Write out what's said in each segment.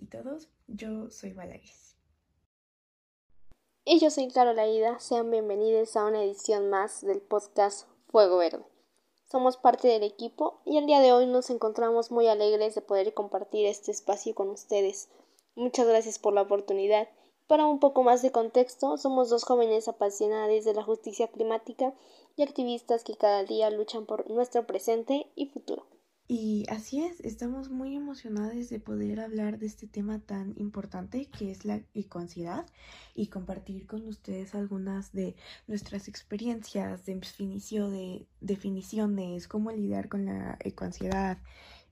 todos, yo soy Valaris. Y yo soy Carola Ida, sean bienvenidos a una edición más del podcast Fuego Verde. Somos parte del equipo y el día de hoy nos encontramos muy alegres de poder compartir este espacio con ustedes. Muchas gracias por la oportunidad. Para un poco más de contexto, somos dos jóvenes apasionadas de la justicia climática y activistas que cada día luchan por nuestro presente y futuro. Y así es, estamos muy emocionados de poder hablar de este tema tan importante que es la ecoansiedad y compartir con ustedes algunas de nuestras experiencias de de definiciones, cómo lidiar con la ecoansiedad.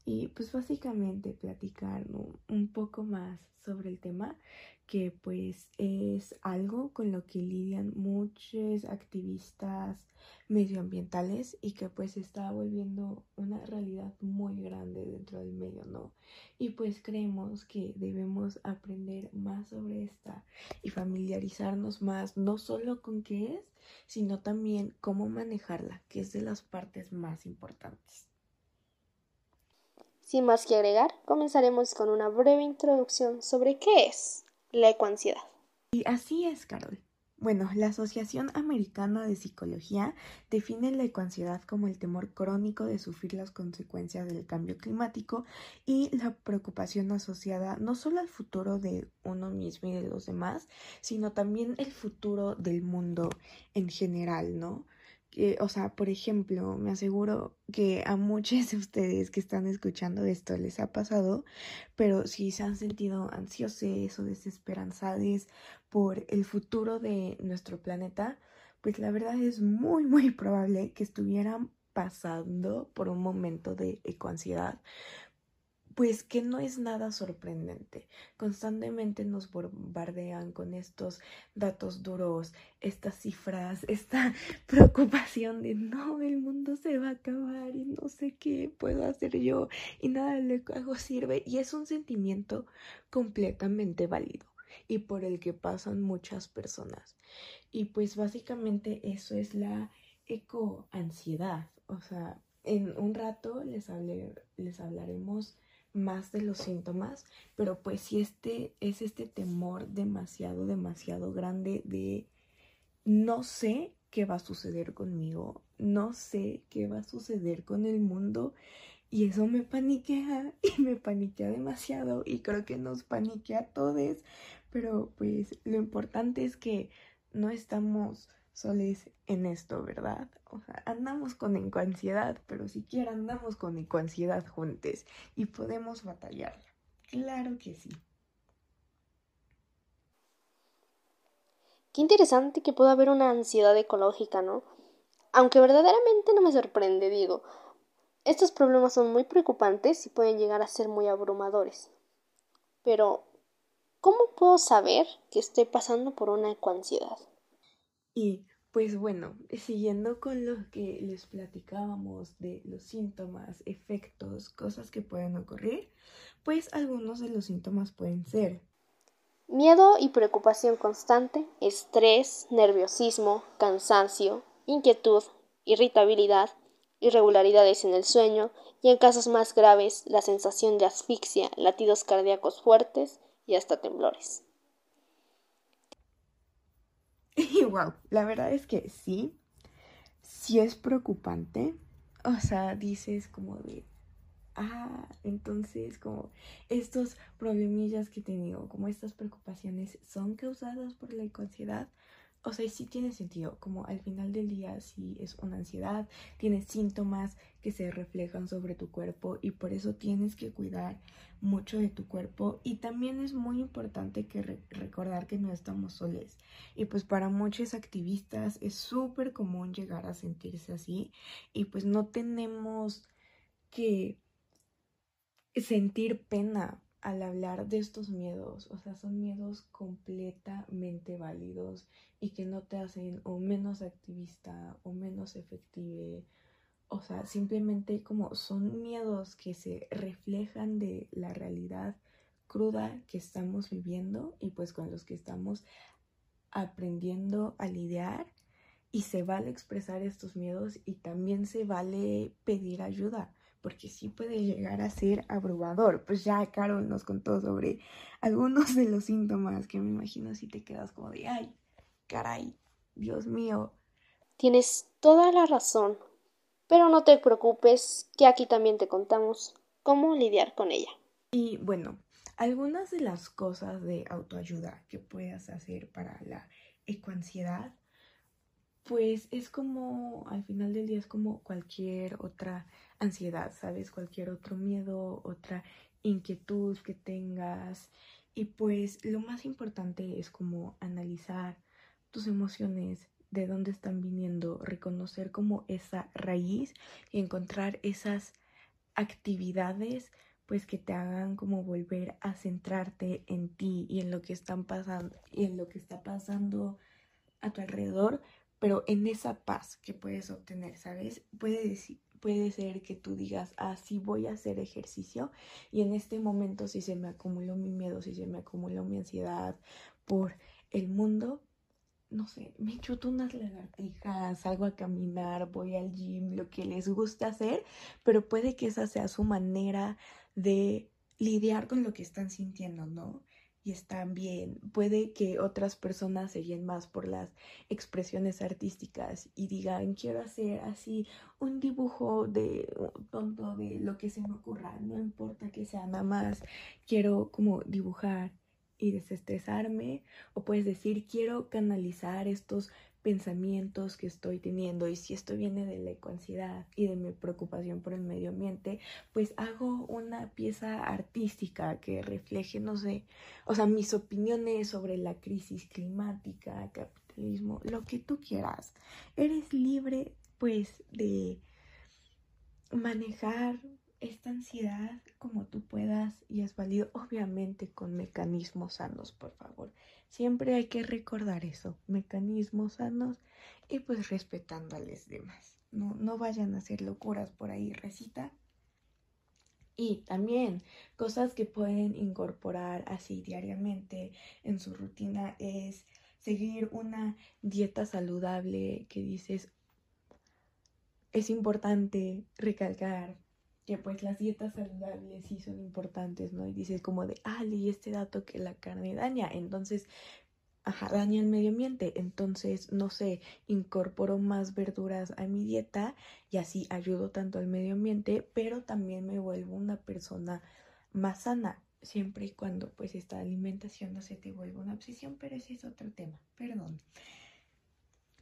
Y pues básicamente platicar un poco más sobre el tema que pues es algo con lo que lidian muchos activistas medioambientales y que pues está volviendo una dentro del medio, ¿no? Y pues creemos que debemos aprender más sobre esta y familiarizarnos más, no solo con qué es, sino también cómo manejarla, que es de las partes más importantes. Sin más que agregar, comenzaremos con una breve introducción sobre qué es la ecoansiedad. Y así es, Carol. Bueno, la Asociación Americana de Psicología define la ecoansiedad como el temor crónico de sufrir las consecuencias del cambio climático y la preocupación asociada no solo al futuro de uno mismo y de los demás, sino también el futuro del mundo en general, ¿no? O sea, por ejemplo, me aseguro que a muchos de ustedes que están escuchando esto les ha pasado, pero si se han sentido ansiosos o desesperanzados por el futuro de nuestro planeta, pues la verdad es muy, muy probable que estuvieran pasando por un momento de ecoansiedad, pues que no es nada sorprendente. Constantemente nos bombardean con estos datos duros, estas cifras, esta preocupación de no, el mundo se va a acabar y no sé qué puedo hacer yo y nada de lo que hago sirve y es un sentimiento completamente válido y por el que pasan muchas personas. Y pues básicamente eso es la ecoansiedad. O sea, en un rato les, les hablaremos más de los síntomas, pero pues si este es este temor demasiado, demasiado grande de no sé qué va a suceder conmigo, no sé qué va a suceder con el mundo y eso me paniquea y me paniquea demasiado y creo que nos paniquea a todos, pero pues lo importante es que no estamos soles en esto, ¿verdad? Andamos con ecoansiedad, pero siquiera andamos con ecoansiedad juntos y podemos batallarla. Claro que sí. Qué interesante que pueda haber una ansiedad ecológica, ¿no? Aunque verdaderamente no me sorprende, digo. Estos problemas son muy preocupantes y pueden llegar a ser muy abrumadores. Pero, ¿cómo puedo saber que estoy pasando por una ecoansiedad? Y pues bueno, siguiendo con lo que les platicábamos de los síntomas, efectos, cosas que pueden ocurrir, pues algunos de los síntomas pueden ser miedo y preocupación constante, estrés, nerviosismo, cansancio, inquietud, irritabilidad, irregularidades en el sueño y en casos más graves la sensación de asfixia, latidos cardíacos fuertes y hasta temblores. Y wow, la verdad es que sí, sí es preocupante. O sea, dices como de, ah, entonces como estos problemillas que he tenido, como estas preocupaciones son causadas por la ansiedad o sea, sí tiene sentido, como al final del día sí es una ansiedad, tienes síntomas que se reflejan sobre tu cuerpo y por eso tienes que cuidar mucho de tu cuerpo. Y también es muy importante que recordar que no estamos soles. Y pues para muchos activistas es súper común llegar a sentirse así y pues no tenemos que sentir pena al hablar de estos miedos, o sea, son miedos completamente válidos y que no te hacen o menos activista o menos efective, o sea, simplemente como son miedos que se reflejan de la realidad cruda que estamos viviendo y pues con los que estamos aprendiendo a lidiar y se vale expresar estos miedos y también se vale pedir ayuda porque sí puede llegar a ser abrumador. Pues ya Carol nos contó sobre algunos de los síntomas que me imagino si te quedas como de, ay, caray, Dios mío. Tienes toda la razón, pero no te preocupes que aquí también te contamos cómo lidiar con ella. Y bueno, algunas de las cosas de autoayuda que puedas hacer para la ecoansiedad pues es como, al final del día es como cualquier otra ansiedad, ¿sabes? Cualquier otro miedo, otra inquietud que tengas. Y pues lo más importante es como analizar tus emociones, de dónde están viniendo, reconocer como esa raíz y encontrar esas actividades pues que te hagan como volver a centrarte en ti y en lo que están pasando y en lo que está pasando a tu alrededor pero en esa paz que puedes obtener, ¿sabes? Puede, decir, puede ser que tú digas, ah, sí voy a hacer ejercicio y en este momento si se me acumuló mi miedo, si se me acumuló mi ansiedad por el mundo, no sé, me chuto unas lagartijas, salgo a caminar, voy al gym, lo que les gusta hacer, pero puede que esa sea su manera de lidiar con lo que están sintiendo, ¿no? Y están bien. Puede que otras personas se guíen más por las expresiones artísticas y digan, quiero hacer así un dibujo de tonto de lo que se me ocurra, no importa que sea nada más, quiero como dibujar y desestresarme o puedes decir quiero canalizar estos pensamientos que estoy teniendo y si esto viene de la ecoansiedad y de mi preocupación por el medio ambiente, pues hago una pieza artística que refleje, no sé, o sea, mis opiniones sobre la crisis climática, capitalismo, lo que tú quieras. Eres libre pues de manejar esta ansiedad como tú puedas y es válido, obviamente con mecanismos sanos, por favor. Siempre hay que recordar eso, mecanismos sanos y pues respetando a los demás. No, no vayan a hacer locuras por ahí, recita. Y también cosas que pueden incorporar así diariamente en su rutina es seguir una dieta saludable que dices, es importante recalcar pues las dietas saludables sí son importantes, ¿no? Y dices como de, ah, leí este dato que la carne daña, entonces, ajá, daña el medio ambiente, entonces, no sé, incorporo más verduras a mi dieta y así ayudo tanto al medio ambiente, pero también me vuelvo una persona más sana, siempre y cuando pues esta alimentación no se te vuelva una obsesión, pero ese es otro tema, perdón.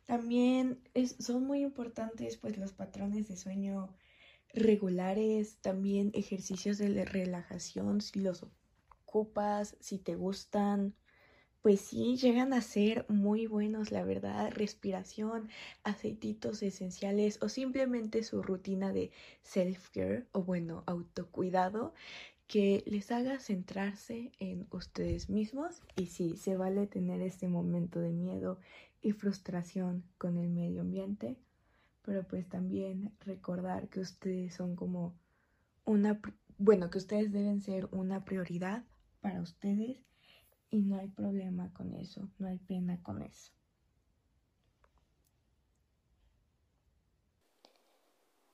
También es, son muy importantes pues los patrones de sueño regulares, también ejercicios de relajación si los ocupas, si te gustan, pues sí, llegan a ser muy buenos, la verdad, respiración, aceititos esenciales o simplemente su rutina de self-care o bueno, autocuidado que les haga centrarse en ustedes mismos y sí, se vale tener este momento de miedo y frustración con el medio ambiente, pero pues también recordar que ustedes son como una, bueno, que ustedes deben ser una prioridad para ustedes y no hay problema con eso, no hay pena con eso.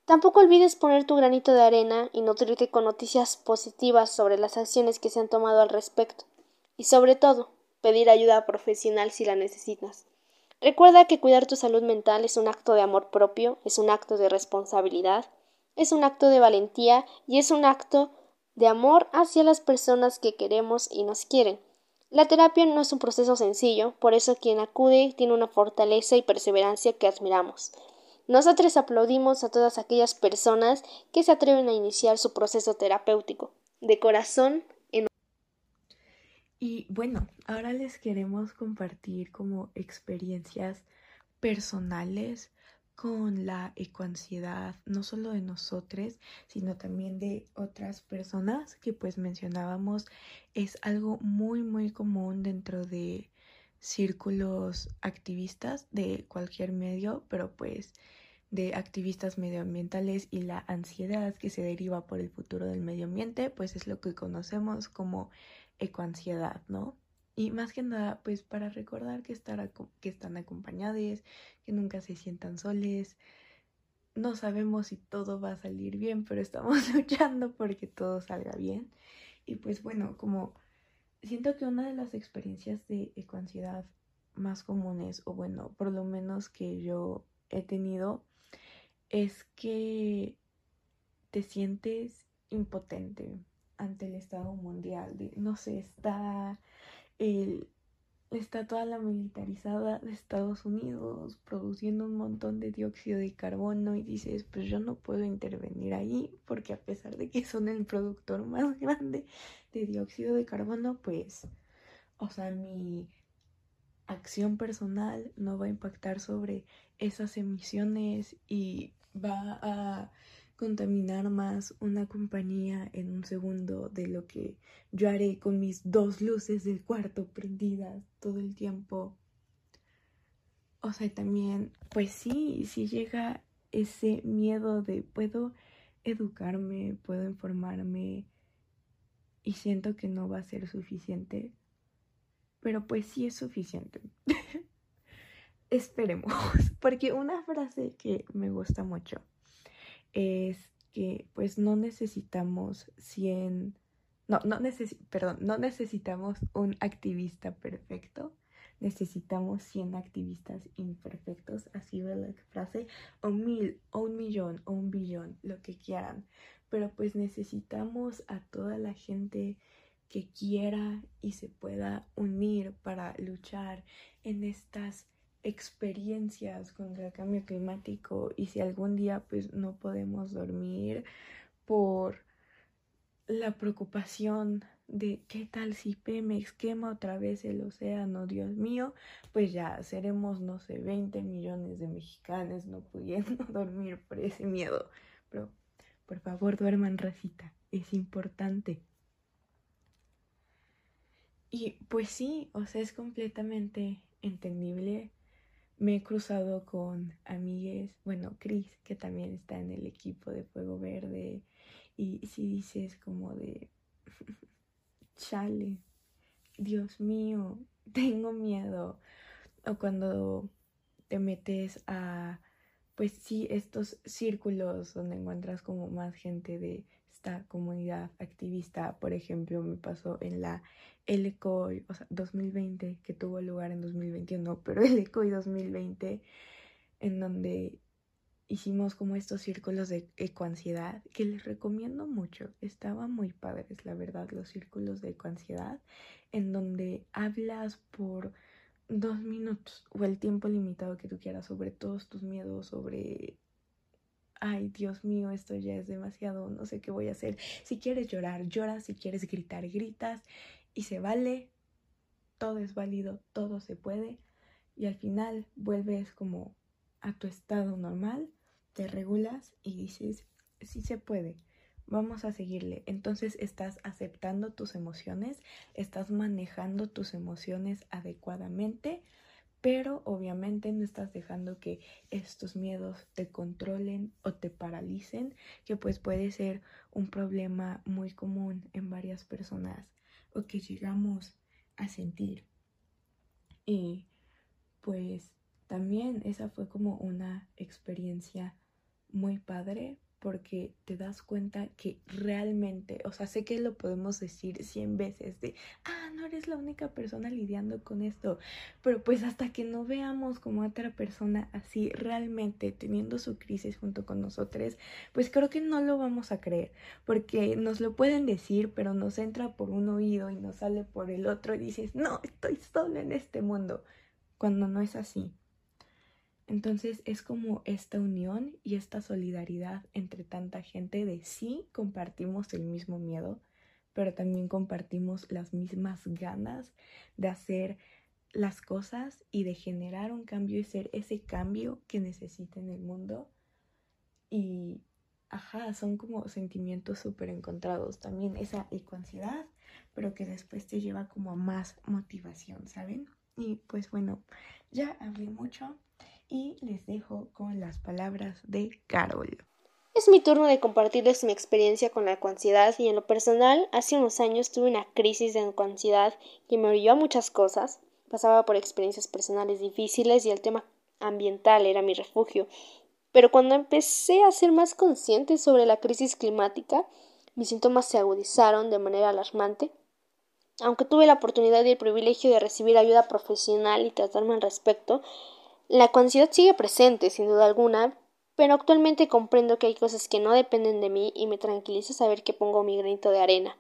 Tampoco olvides poner tu granito de arena y nutrirte con noticias positivas sobre las acciones que se han tomado al respecto. Y sobre todo, pedir ayuda profesional si la necesitas. Recuerda que cuidar tu salud mental es un acto de amor propio, es un acto de responsabilidad, es un acto de valentía y es un acto de amor hacia las personas que queremos y nos quieren. La terapia no es un proceso sencillo, por eso quien acude tiene una fortaleza y perseverancia que admiramos. Nosotros aplaudimos a todas aquellas personas que se atreven a iniciar su proceso terapéutico. De corazón, y bueno, ahora les queremos compartir como experiencias personales con la ecoansiedad, no solo de nosotros, sino también de otras personas que pues mencionábamos, es algo muy muy común dentro de círculos activistas de cualquier medio, pero pues de activistas medioambientales y la ansiedad que se deriva por el futuro del medio ambiente, pues es lo que conocemos como ecoansiedad, ¿no? Y más que nada, pues para recordar que, estar que están acompañados, que nunca se sientan soles, no sabemos si todo va a salir bien, pero estamos luchando porque todo salga bien. Y pues bueno, como siento que una de las experiencias de ecoansiedad más comunes, o bueno, por lo menos que yo he tenido, es que te sientes impotente ante el estado mundial. De, no sé, está el está toda la militarizada de Estados Unidos produciendo un montón de dióxido de carbono y dices, pues yo no puedo intervenir ahí porque a pesar de que son el productor más grande de dióxido de carbono, pues, o sea, mi acción personal no va a impactar sobre esas emisiones y va a contaminar más una compañía en un segundo de lo que yo haré con mis dos luces del cuarto prendidas todo el tiempo. O sea, también, pues sí, si llega ese miedo de puedo educarme, puedo informarme y siento que no va a ser suficiente, pero pues sí es suficiente. Esperemos, porque una frase que me gusta mucho es que pues no necesitamos 100, no, no perdón, no necesitamos un activista perfecto, necesitamos 100 activistas imperfectos, así va la frase, o mil, o un millón, o un billón, lo que quieran, pero pues necesitamos a toda la gente que quiera y se pueda unir para luchar en estas experiencias contra el cambio climático y si algún día pues no podemos dormir por la preocupación de qué tal si Pemex quema otra vez el océano, Dios mío, pues ya seremos, no sé, 20 millones de mexicanos no pudiendo dormir por ese miedo. Pero por favor duerman racita, es importante. Y pues sí, o sea, es completamente entendible me he cruzado con amigues, bueno, Chris, que también está en el equipo de Fuego Verde, y si dices como de, chale, Dios mío, tengo miedo, o cuando te metes a, pues sí, estos círculos donde encuentras como más gente de esta comunidad activista, por ejemplo, me pasó en la el ECOI, o sea, 2020, que tuvo lugar en 2021, pero el ECOI 2020, en donde hicimos como estos círculos de ecoansiedad, que les recomiendo mucho. Estaban muy padres, la verdad, los círculos de ecoansiedad, en donde hablas por dos minutos o el tiempo limitado que tú quieras sobre todos tus miedos, sobre ay, Dios mío, esto ya es demasiado, no sé qué voy a hacer. Si quieres llorar, lloras, si quieres gritar, gritas y se vale, todo es válido, todo se puede y al final vuelves como a tu estado normal, te regulas y dices, sí se puede, vamos a seguirle. Entonces estás aceptando tus emociones, estás manejando tus emociones adecuadamente, pero obviamente no estás dejando que estos miedos te controlen o te paralicen, que pues puede ser un problema muy común en varias personas o que llegamos a sentir. Y pues también esa fue como una experiencia muy padre porque te das cuenta que realmente, o sea, sé que lo podemos decir cien veces de, ah, no eres la única persona lidiando con esto, pero pues hasta que no veamos como otra persona así realmente teniendo su crisis junto con nosotros, pues creo que no lo vamos a creer, porque nos lo pueden decir, pero nos entra por un oído y nos sale por el otro y dices, no, estoy solo en este mundo, cuando no es así. Entonces es como esta unión y esta solidaridad entre tanta gente de sí compartimos el mismo miedo, pero también compartimos las mismas ganas de hacer las cosas y de generar un cambio y ser ese cambio que necesita en el mundo. Y, ajá, son como sentimientos súper encontrados. También esa ecuansidad, pero que después te lleva como a más motivación, ¿saben? Y pues bueno, ya hablé mucho y les dejo con las palabras de Carol. Es mi turno de compartirles mi experiencia con la ecoansiedad y en lo personal, hace unos años tuve una crisis de ecoansiedad que me orilló a muchas cosas. Pasaba por experiencias personales difíciles y el tema ambiental era mi refugio. Pero cuando empecé a ser más consciente sobre la crisis climática, mis síntomas se agudizaron de manera alarmante. Aunque tuve la oportunidad y el privilegio de recibir ayuda profesional y tratarme al respecto, la ansiedad sigue presente, sin duda alguna, pero actualmente comprendo que hay cosas que no dependen de mí y me tranquiliza saber que pongo mi granito de arena.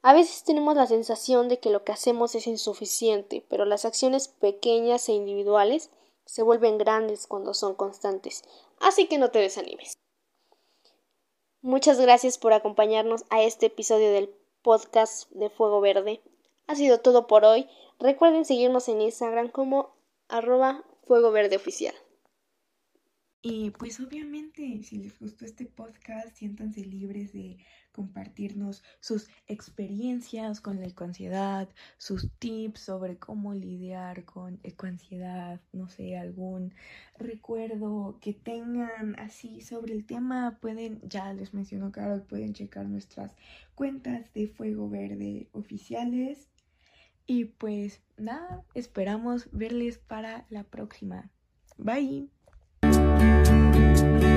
A veces tenemos la sensación de que lo que hacemos es insuficiente, pero las acciones pequeñas e individuales se vuelven grandes cuando son constantes, así que no te desanimes. Muchas gracias por acompañarnos a este episodio del podcast de Fuego Verde. Ha sido todo por hoy. Recuerden seguirnos en Instagram como arroba Fuego Verde Oficial. Y pues obviamente, si les gustó este podcast, siéntanse libres de compartirnos sus experiencias con la ecoansiedad, sus tips sobre cómo lidiar con ecoansiedad, no sé, algún recuerdo que tengan así sobre el tema, pueden, ya les mencionó Carol, pueden checar nuestras cuentas de Fuego Verde oficiales. Y pues nada, esperamos verles para la próxima. Bye. Thank you.